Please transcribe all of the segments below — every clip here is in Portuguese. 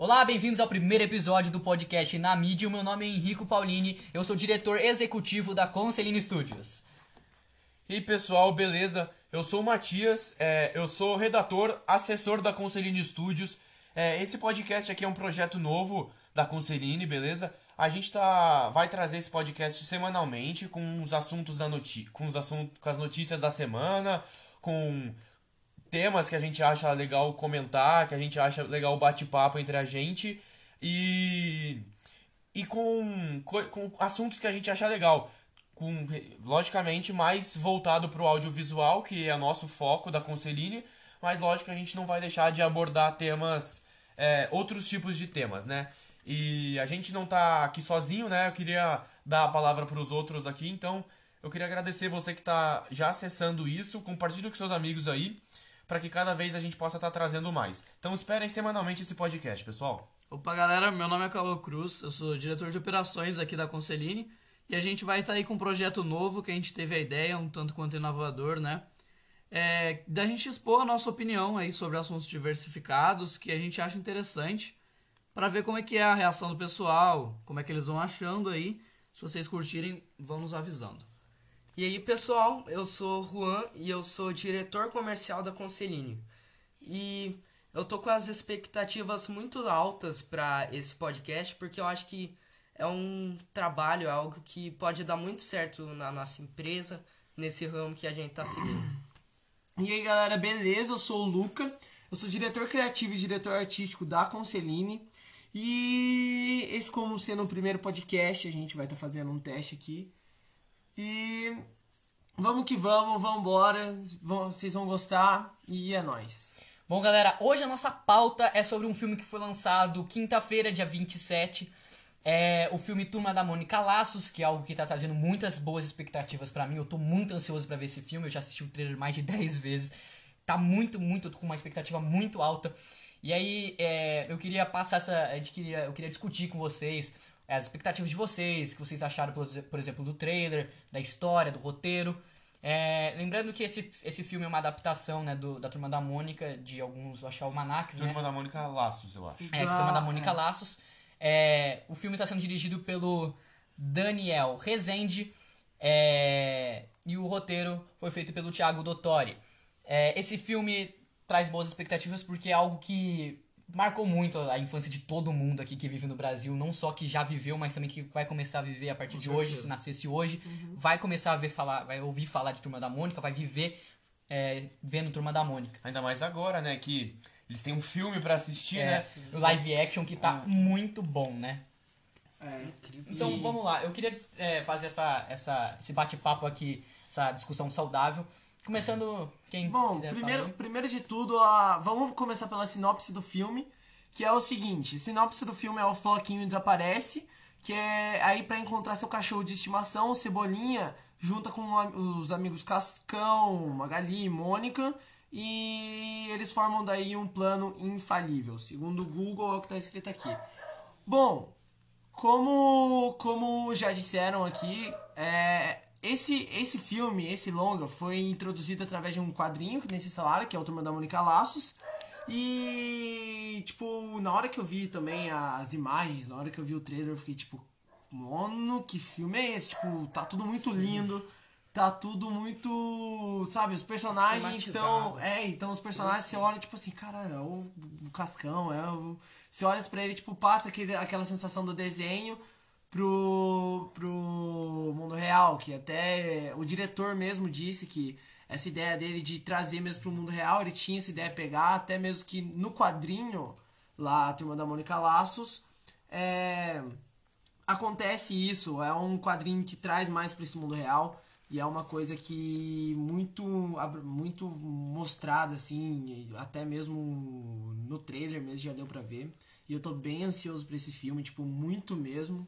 Olá, bem-vindos ao primeiro episódio do podcast Na Mídia. Meu nome é Henrico Paulini, eu sou diretor executivo da Conceline Studios. E pessoal, beleza? Eu sou o Matias, é, eu sou redator, assessor da Conceline Studios. É, esse podcast aqui é um projeto novo da Conceline, beleza? A gente tá, vai trazer esse podcast semanalmente com os assuntos da noti com os assuntos, com as notícias da semana, com temas que a gente acha legal comentar, que a gente acha legal o bate-papo entre a gente e e com, com assuntos que a gente acha legal, com logicamente mais voltado para o audiovisual, que é nosso foco da Conceline, mas lógico a gente não vai deixar de abordar temas é, outros tipos de temas, né? E a gente não tá aqui sozinho, né? Eu queria dar a palavra para os outros aqui, então eu queria agradecer você que está já acessando isso, compartilhe com seus amigos aí para que cada vez a gente possa estar tá trazendo mais. Então esperem semanalmente esse podcast, pessoal. Opa, galera, meu nome é Carlo Cruz, eu sou diretor de operações aqui da Conceline e a gente vai estar tá aí com um projeto novo que a gente teve a ideia, um tanto quanto inovador, né? É, da gente expor a nossa opinião aí sobre assuntos diversificados que a gente acha interessante para ver como é que é a reação do pessoal, como é que eles vão achando aí. Se vocês curtirem, vão nos avisando. E aí, pessoal, eu sou Juan e eu sou diretor comercial da Conceline. E eu tô com as expectativas muito altas para esse podcast, porque eu acho que é um trabalho, é algo que pode dar muito certo na nossa empresa, nesse ramo que a gente tá seguindo. E aí, galera, beleza? Eu sou o Luca. Eu sou diretor criativo e diretor artístico da Conceline. E esse como sendo o primeiro podcast, a gente vai estar tá fazendo um teste aqui e vamos que vamos, vamos embora. Vocês vão gostar e é nóis. Bom, galera, hoje a nossa pauta é sobre um filme que foi lançado quinta-feira, dia 27. É o filme Turma da Mônica Laços, que é algo que tá trazendo muitas boas expectativas para mim. Eu tô muito ansioso para ver esse filme. Eu já assisti o trailer mais de 10 vezes. Tá muito, muito, com uma expectativa muito alta. E aí, é, eu queria passar essa. Eu queria, eu queria discutir com vocês as expectativas de vocês, que vocês acharam, por exemplo, do trailer, da história, do roteiro. É, lembrando que esse, esse filme é uma adaptação né, do, da Turma da Mônica, de alguns, acho que almanacs, Turma né? da Mônica Laços, eu acho. É, Turma da Mônica Laços. É, o filme está sendo dirigido pelo Daniel Rezende é, e o roteiro foi feito pelo Thiago Dottori. É, esse filme traz boas expectativas porque é algo que marcou muito a infância de todo mundo aqui que vive no Brasil, não só que já viveu, mas também que vai começar a viver a partir Com de certeza. hoje, se nascesse hoje, uhum. vai começar a ver falar, vai ouvir falar de Turma da Mônica, vai viver é, vendo Turma da Mônica. Ainda mais agora, né, que eles têm um filme para assistir, é, né? O live action que tá é. muito bom, né? É, incrível. Então, vamos lá. Eu queria é, fazer essa, essa, esse bate-papo aqui, essa discussão saudável. Começando, quem Bom, primeiro, primeiro de tudo, a, vamos começar pela sinopse do filme, que é o seguinte, sinopse do filme é o Floquinho desaparece, que é aí para encontrar seu cachorro de estimação, Cebolinha, junta com os amigos Cascão, Magali e Mônica, e eles formam daí um plano infalível, segundo o Google é o que está escrito aqui. Bom, como, como já disseram aqui, é, esse, esse filme, esse longa, foi introduzido através de um quadrinho que nem se falaram, que é o Turma da Mônica Laços. E, tipo, na hora que eu vi também as imagens, na hora que eu vi o trailer, eu fiquei tipo, mano, que filme é esse? Tipo, tá tudo muito Sim. lindo, tá tudo muito. Sabe, os personagens estão. É, então os personagens você olha, tipo assim, cara, é o, o Cascão, é o. Você olha pra ele, tipo, passa aquele, aquela sensação do desenho pro, pro mundo real, que até o diretor mesmo disse que essa ideia dele de trazer mesmo pro mundo real, ele tinha essa ideia de pegar, até mesmo que no quadrinho, lá, a Turma da Mônica Laços, é, acontece isso, é um quadrinho que traz mais para esse mundo real, e é uma coisa que muito muito mostrada assim, até mesmo no trailer mesmo já deu para ver. E eu tô bem ansioso para esse filme, tipo, muito mesmo.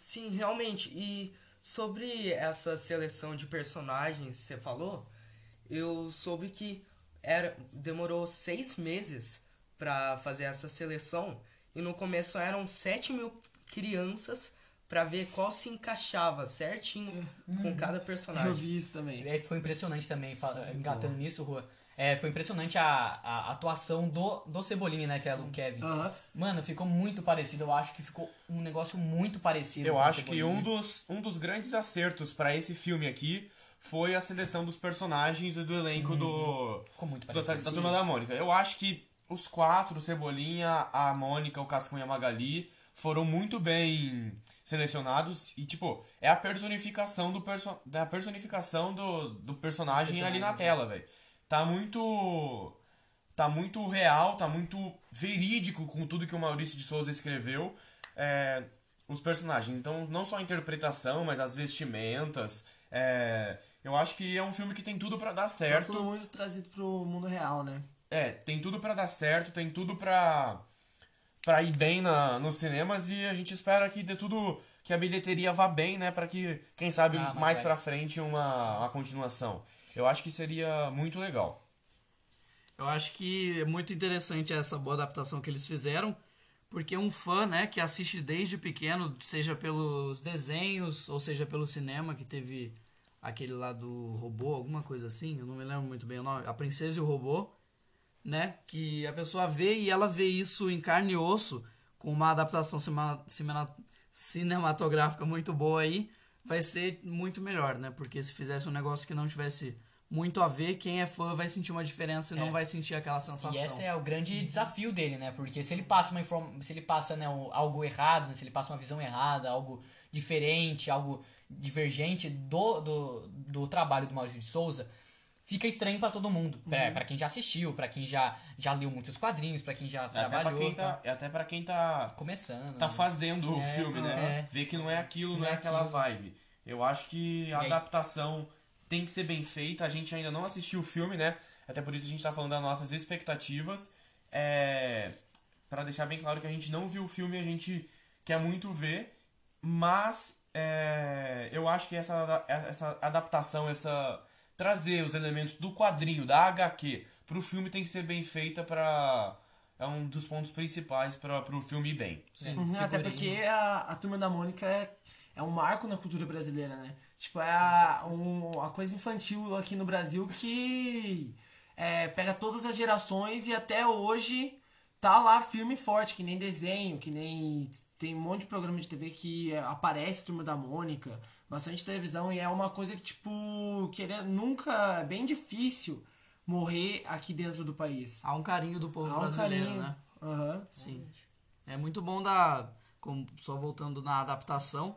Sim, realmente. E sobre essa seleção de personagens que você falou, eu soube que era, demorou seis meses para fazer essa seleção. E no começo eram 7 mil crianças para ver qual se encaixava certinho uhum. com cada personagem. Eu vi isso também. E aí foi impressionante também, Sim, engatando nisso, Rua. É, foi impressionante a, a atuação do, do Cebolinha, né? Que é o Kevin. Aham. Mano, ficou muito parecido. Eu acho que ficou um negócio muito parecido. Eu com o acho que um dos, um dos grandes acertos pra esse filme aqui foi a seleção dos personagens e do elenco do, Ficou muito do- parecido. da Turma da Mônica. Eu acho que os quatro, o Cebolinha, a Mônica, o Cascão e a Magali, foram muito bem selecionados e, tipo, é a personificação do, perso da personificação do, do personagem ali na tela, velho. Tá muito... Tá muito real, tá muito verídico com tudo que o Maurício de Souza escreveu. É, os personagens. Então, não só a interpretação, mas as vestimentas. é, eu acho que é um filme que tem tudo pra dar Tá certo. tudo muito trazido pro mundo real, né? É, tem tudo pra dar certo, tem tudo pra, pra ir bem na, nos cinemas e a gente espera que dê tudo. Que a bilheteria vá bem, né? Pra que, quem sabe, Ah, mais vai. pra frente uma, uma continuação. Eu acho que seria muito legal. Eu acho que é muito interessante essa boa adaptação que eles fizeram, porque um fã, né, que assiste desde pequeno, seja pelos desenhos ou seja pelo cinema, que teve aquele lá do robô, alguma coisa assim, eu não me lembro muito bem o nome, A Princesa e o Robô, né, que a pessoa vê e ela vê isso em carne e osso, com uma adaptação cinematográfica muito boa aí, vai ser muito melhor, né, porque se fizesse um negócio que não tivesse muito a ver, quem é fã vai sentir uma diferença e não vai sentir aquela sensação. E esse é o grande desafio dele, né? Porque se ele passa uma inform... se ele passa né, algo errado, né? se ele passa uma visão errada, algo diferente, algo divergente do, do, do trabalho do Maurício de Souza, fica estranho pra todo mundo. Pra, pra quem já assistiu, pra quem já, já leu muitos quadrinhos, pra quem já Até pra trabalhou. quem tá, tá até pra quem tá, começando. tá né? fazendo o É, filme, né? é. Ver que não é aquilo, não, Não é é aquela aquilo. vibe. Eu acho que a adaptação tem que ser bem feita. A gente ainda não assistiu o filme, né? Até por isso a gente tá falando das nossas expectativas. É... Pra deixar bem claro que a gente não viu o filme, a gente quer muito ver. Mas é, eu acho que essa, essa adaptação, essa trazer os elementos do quadrinho, da HQ, pro filme tem que ser bem feita pra. É um dos pontos principais para pro filme ir bem. Sim, Uhum, Até porque a, a Turma da Mônica é, é um marco na cultura brasileira, né? Tipo, é a, um, a coisa infantil aqui no Brasil que é, pega todas as gerações e até hoje tá lá firme e forte, que nem desenho, que nem. Tem um monte de programa de TV que aparece Turma da Mônica, bastante televisão, e é uma coisa que, tipo, querendo, nunca. É bem difícil morrer aqui dentro do país. Há um carinho do povo Há um brasileiro, carinho. né? Aham. Sim. É muito bom da, como, só voltando na adaptação,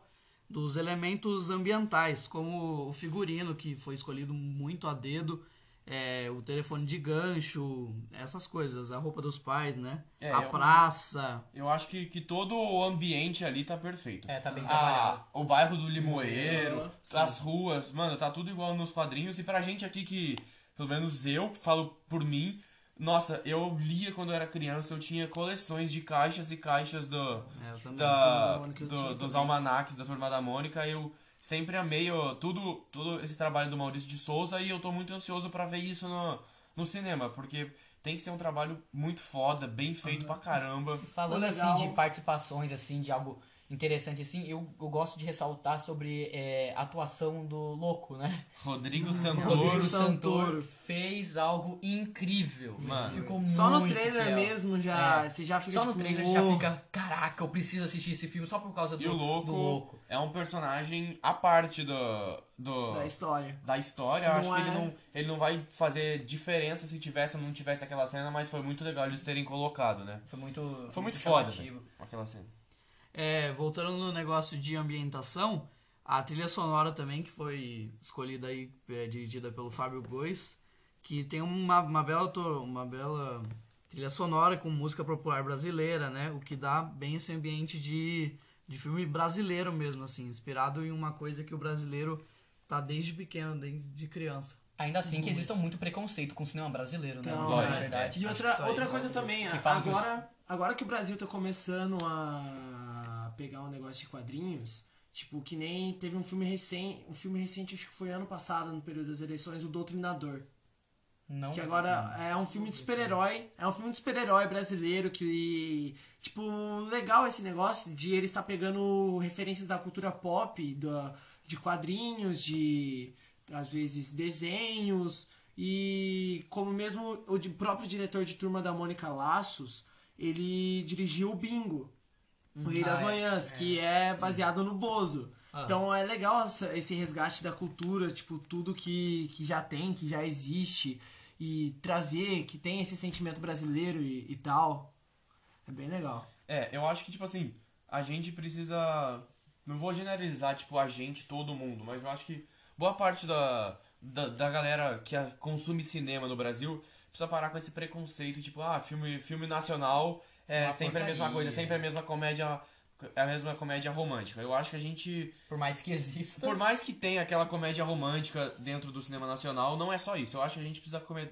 dos elementos ambientais, como o figurino, que foi escolhido muito a dedo, é, o telefone de gancho, essas coisas, a roupa dos pais, né? É, a eu- praça. Eu acho que, que todo o ambiente ali tá perfeito. É, tá bem Ah, trabalhado. o bairro do Limoeiro, Uhum, as ruas, mano, tá tudo igual nos quadrinhos. E pra gente aqui que, pelo menos eu, falo por mim, nossa, eu lia quando eu era criança, eu tinha coleções de caixas e caixas do, É, eu também. da, Turma da Mônica eu do- tinha dos almanaques da Turma da Mônica. Eu sempre amei ó, tudo, todo esse trabalho do Maurício de Souza e eu tô muito ansioso pra ver isso no, no cinema, porque tem que ser um trabalho muito foda, bem feito pra caramba. Falando Legal. assim de participações, assim, de algo interessante, assim, eu, eu gosto de ressaltar sobre é, a atuação do Louco, né? Rodrigo O Santoro. Rodrigo Santoro. Fez algo incrível. Mano. Ficou Só no muito trailer fiel. mesmo já, É. você já fica Só no tipo, trailer já fica, caraca, eu preciso assistir esse filme só por causa do, E o louco, do louco. é um personagem à parte do, do da história. da história. Eu acho que ele é- não, ele não vai fazer diferença se tivesse ou não tivesse aquela cena, mas foi muito legal eles terem colocado, né? Foi muito, Foi muito foda, chamativo. velho, aquela cena. É, voltando no negócio de ambientação, a trilha sonora também, que foi escolhida aí, é, dirigida pelo Fábio Góes, que tem uma, uma, bela, uma bela trilha sonora com música popular brasileira, né? O que dá bem esse ambiente de, de filme brasileiro mesmo, assim, inspirado em uma coisa que o brasileiro tá desde pequeno, desde criança. Ainda assim que exista muito preconceito com o cinema brasileiro, né? Então, lógico, verdade. E Acho outra, outra é coisa óbvio. também, Que a- falam que os- agora, agora que o Brasil tá começando a pegar um negócio de quadrinhos, tipo, que nem teve um filme recente, um filme recente, acho que foi ano passado, no período das eleições, o Doutrinador. Não, Que agora é um filme de super-herói. É um filme de super-herói brasileiro que. Tipo, legal esse negócio de ele estar pegando referências da cultura pop, da, de quadrinhos, de. às vezes desenhos. E como mesmo o próprio diretor de Turma da Mônica Laços, ele dirigiu o Bingo, o Rei das Ah, é. Manhãs, que é baseado no Bozo. Ah. Então é legal essa- esse resgate da cultura, tipo, tudo que, que já tem, que já existe, e trazer que tem esse sentimento brasileiro e, e tal. É bem legal. É, eu acho que, tipo assim, a gente precisa. Não vou generalizar, tipo, a gente, todo mundo, mas eu acho que boa parte da, da, da galera que a- consome cinema no Brasil precisa parar com esse preconceito, tipo, ah, filme, filme nacional é sempre a mesma porcaria. coisa, sempre a mesma comédia. A mesma comédia romântica. Eu acho que a gente. Por mais que exista. Por mais que tenha aquela comédia romântica dentro do cinema nacional, não é só isso. Eu acho que a gente precisa come-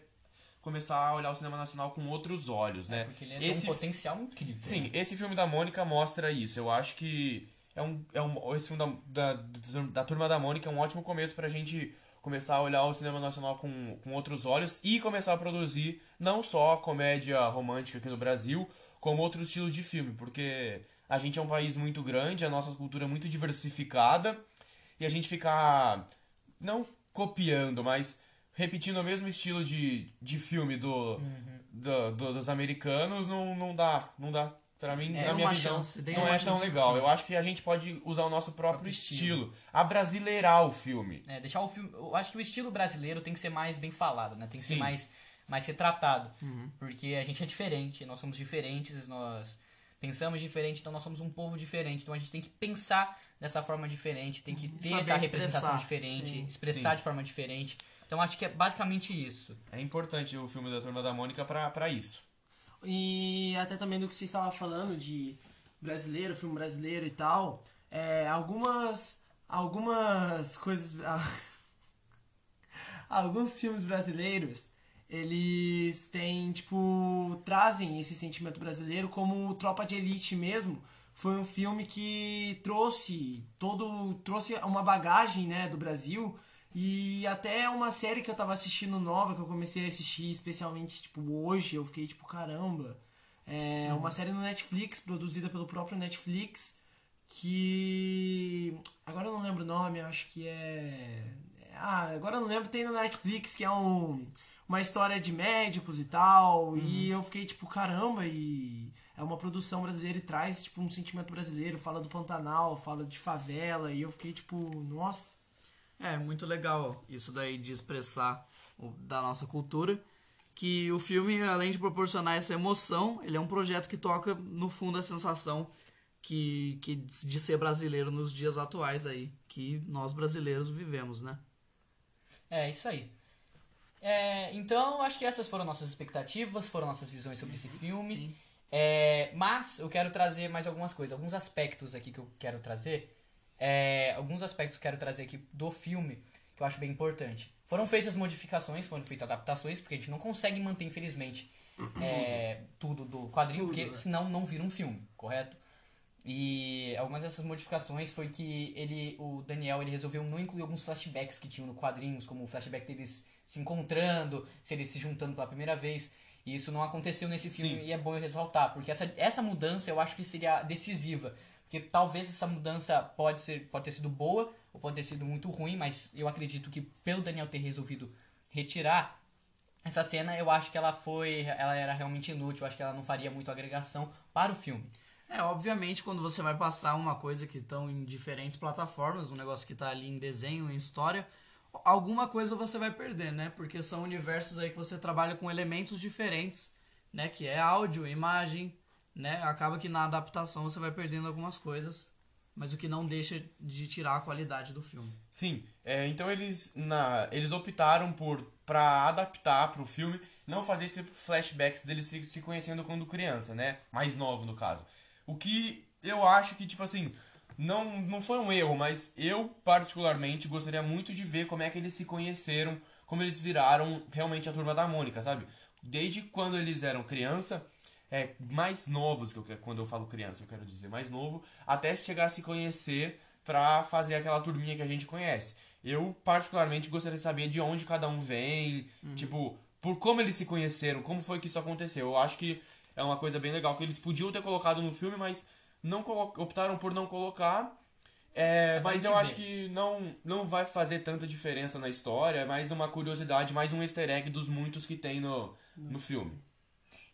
começar a olhar o cinema nacional com outros olhos, né? Porque ele é Esse um potencial incrível. Sim, esse filme da Mônica mostra isso. Eu acho que é um, é um esse filme da, da, da Turma da Mônica é um ótimo começo pra gente começar a olhar o cinema nacional com, com outros olhos e começar a produzir não só comédia romântica aqui no Brasil, como outro estilo de filme, porque a gente é um país muito grande, a nossa cultura é muito diversificada e a gente ficar não copiando, mas repetindo o mesmo estilo de, de filme do, do- do- dos americanos não, não dá, não dá pra mim, É, na minha visão, chance, não é tão legal. Eu acho que a gente pode usar o nosso próprio Próprio estilo, estilo. abrasileirar o filme. É, deixar o filme. Eu acho que o estilo brasileiro tem que ser mais bem falado, né? Tem que Sim. ser mais, mais retratado. Porque a gente é diferente, nós somos diferentes, nós pensamos diferente, então nós somos um povo diferente. Então a gente tem que pensar dessa forma diferente, tem que ter Saber essa representação expressar. diferente, Sim. expressar Sim. de forma diferente. Então acho que é basicamente isso. É importante o filme da Turma da Mônica pra, pra isso. E até também do que você estava falando de brasileiro, filme brasileiro e tal, é, algumas algumas coisas alguns filmes brasileiros eles têm tipo trazem esse sentimento brasileiro como Tropa de Elite mesmo. Foi um filme que trouxe todo trouxe uma bagagem né do Brasil. E até uma série que eu tava assistindo nova que eu comecei a assistir especialmente tipo hoje eu fiquei tipo caramba. É uma série no Netflix produzida pelo próprio Netflix que agora eu não lembro o nome acho que é ah agora eu não lembro tem no Netflix que é um uma história de médicos e tal e eu fiquei tipo caramba e é uma produção brasileira e traz tipo um sentimento brasileiro fala do Pantanal fala de favela e eu fiquei tipo nossa É, muito legal isso daí de expressar o- da nossa cultura. Que o filme, além de proporcionar essa emoção, ele é um projeto que toca no fundo a sensação que, que de ser brasileiro nos dias atuais aí, que nós brasileiros vivemos, né? É, isso aí. É, então, acho que essas foram nossas expectativas, foram nossas visões sobre esse filme. Sim. É, mas eu quero trazer mais algumas coisas, alguns aspectos aqui que eu quero trazer. É, alguns aspectos que eu quero trazer aqui do filme que eu acho bem importante. Foram feitas modificações, foram feitas adaptações, porque a gente não consegue manter, infelizmente, é, tudo do quadrinho, porque senão não vira um filme, correto? E algumas dessas modificações foi que ele, o Daniel, ele resolveu não incluir alguns flashbacks que tinham no quadrinhos, como o flashback deles se encontrando, se eles se juntando pela primeira vez. E isso não aconteceu nesse filme Sim. e é bom eu ressaltar, porque essa, essa mudança eu acho que seria decisiva. Porque talvez essa mudança pode, ser, pode ter sido boa ou pode ter sido muito ruim, mas eu acredito que pelo Daniel ter resolvido retirar essa cena, eu acho que ela foi. Ela era realmente inútil, eu acho que ela não faria muito agregação para o filme. É, obviamente, quando você vai passar uma coisa que estão em diferentes plataformas, um negócio que tá ali em desenho, em história, alguma coisa você vai perder, né? Porque são universos aí que você trabalha com elementos diferentes, né? Que é áudio, imagem, né? Acaba que na adaptação você vai perdendo algumas coisas, mas o que não deixa de tirar a qualidade do filme. Sim, é, então eles, na, eles optaram por para adaptar para o filme, não fazer esse flashbacks deles se, se conhecendo quando criança, né? Mais novo no caso. O que eu acho que tipo assim, não não foi um erro, mas eu particularmente gostaria muito de ver como é que eles se conheceram, como eles viraram realmente a turma da Mônica, sabe? Desde quando eles eram criança, é, mais novos, que eu, quando eu falo criança, eu quero dizer mais novo, até chegar a se conhecer pra fazer aquela turminha que a gente conhece. Eu, particularmente, gostaria de saber de onde cada um vem, tipo, por como eles se conheceram, como foi que isso aconteceu. Eu acho que é uma coisa bem legal que eles podiam ter colocado no filme, mas não optaram por não colocar. É, pra mas eu acho ver. que não, não vai fazer tanta diferença na história, é mais uma curiosidade, mais um easter egg dos muitos que tem no, no filme.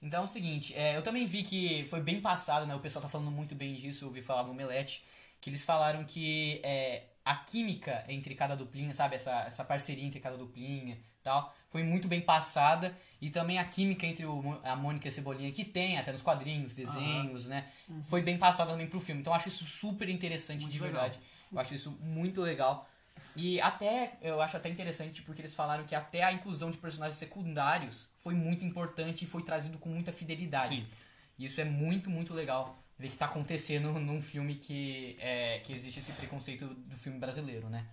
Então é o seguinte, é, eu também vi que foi bem passado, né? O pessoal tá falando muito bem disso, eu ouvi falar no Omelete, que eles falaram que é, a química entre cada duplinha, sabe? Essa, essa parceria entre cada duplinha e tal, foi muito bem passada. E também a química entre o, a Mônica e a Cebolinha, que tem até nos quadrinhos, desenhos, né? Foi bem passada também pro filme. Então eu acho isso super interessante de legal. verdade. Eu acho isso muito legal. E até, eu acho até interessante porque eles falaram que até a inclusão de personagens secundários foi muito importante e foi trazido com muita fidelidade. Sim. E isso é muito, muito legal ver que tá acontecendo num filme que, é, que existe esse preconceito do filme brasileiro, né?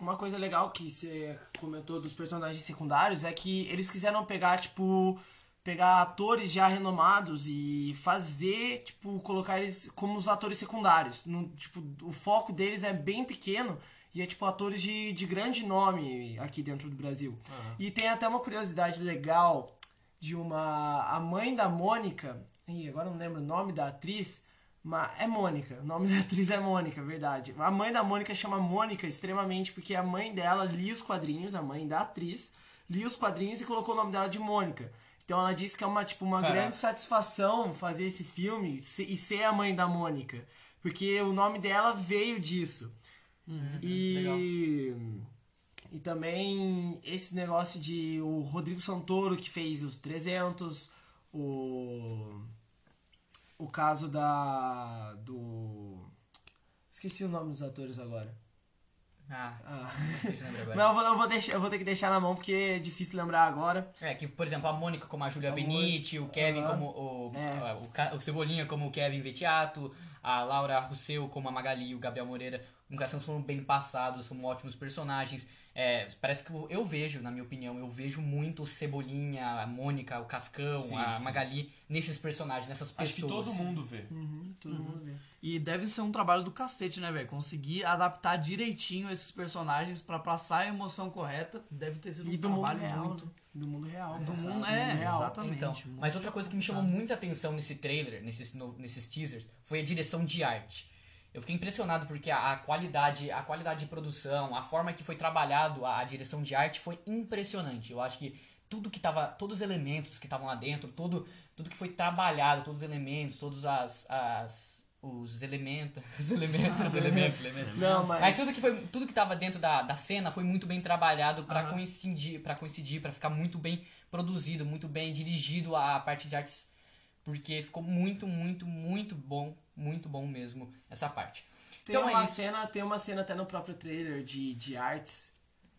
Uma coisa legal que você comentou dos personagens secundários é que eles quiseram pegar, tipo, pegar atores já renomados e fazer, tipo, colocar eles como os atores secundários. No, tipo, o foco deles é bem pequeno e é, tipo, atores de, de grande nome aqui dentro do Brasil. E tem até uma curiosidade legal de uma... A mãe da Mônica... Ih, agora não lembro o nome da atriz... É Mônica, o nome da atriz é Mônica, verdade. A mãe da Mônica chama Mônica extremamente porque a mãe dela lia os quadrinhos, a mãe da atriz, lia os quadrinhos e colocou o nome dela de Mônica. Então ela disse que é uma, tipo, uma Caraca. grande satisfação fazer esse filme e ser a mãe da Mônica. Porque o nome dela veio disso. e. E também esse negócio de o Rodrigo Santoro que fez os 300, o o caso da do esqueci o nome dos atores agora. Ah, Ah. Mas eu vou, eu vou deixar, eu vou ter que deixar na mão porque é difícil lembrar agora. É, que, por exemplo, a Mônica como a Julia A Benite, o Kevin como o, É. o, Ca- o Cebolinha como o Kevin Vetiato, a Laura Rousseau como a Magali e o Gabriel Moreira. Nunca foram bem passados, como ótimos personagens. É, parece que eu, vejo, na minha opinião, eu vejo muito o Cebolinha, a Mônica, o Cascão, Sim, a sim. Magali nesses personagens, nessas Acho que pessoas. todo mundo vê. Todo mundo vê. E deve ser um trabalho do cacete, né, velho? Conseguir adaptar direitinho esses personagens pra passar a emoção correta. Deve ter sido E um do mundo trabalho real. muito. né? Do mundo real. Do exato, mundo, é, real. exatamente. Então, mas outra coisa que me chamou muita atenção nesse trailer, nesses, no- nesses teasers, foi a direção de arte. Eu fiquei impressionado porque a, a qualidade, a qualidade de produção, a forma que foi trabalhado a, a direção de arte foi impressionante. Eu acho que tudo que tava, todos os elementos que estavam lá dentro, todo, tudo que foi trabalhado, todos os elementos, todos as, as os elementos, os elementos, os elementos, elementos. Não, mas, Mas tudo que foi, tudo que tava dentro da, da cena foi muito bem trabalhado pra coincidir, para coincidir, para ficar muito bem produzido, muito bem dirigido a parte de artes, porque ficou muito, muito, muito bom, muito bom mesmo essa parte. tem então uma é cena, tem uma cena até no próprio trailer de, de artes.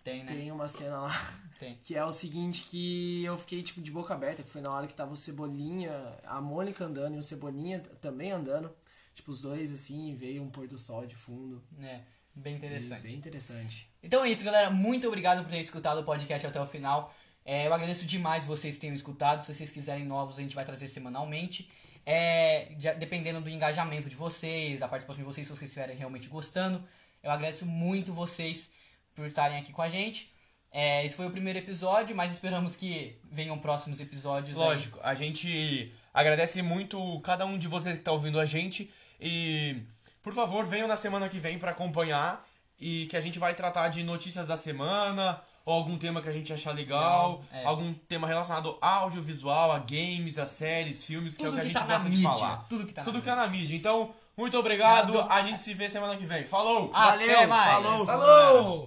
Tem, né? Tem uma cena lá Tem. que é o seguinte que eu fiquei tipo de boca aberta, que foi na hora que tava o Cebolinha, a Mônica andando e o Cebolinha também andando. Tipo, os dois assim, veio um pôr do sol de fundo. É, bem E interessante. Bem interessante. Então é isso, galera. Muito obrigado por ter escutado o podcast até o final. É, eu agradeço demais vocês que tenham escutado. Se vocês quiserem novos, a gente vai trazer semanalmente. É, de- dependendo do engajamento de vocês, da participação de vocês, se vocês estiverem realmente gostando. Eu agradeço muito vocês por estarem aqui com a gente. É, esse foi o primeiro episódio, mas esperamos que venham próximos episódios. aí. Lógico, a gente agradece muito cada um de vocês que tá ouvindo a gente e por favor, venham na semana que vem pra acompanhar e que a gente vai tratar de notícias da semana ou algum tema que a gente achar legal, Legal, é. algum tema relacionado ao audiovisual, a games, a séries, filmes, que é o Tudo que a que gente tá na gosta de mídia, falar. tudo que tá na tudo que mídia. é na mídia. Então, muito obrigado. Obrigado. A gente se vê semana que vem. Falou! Até Valeu, mais! falou. Falou!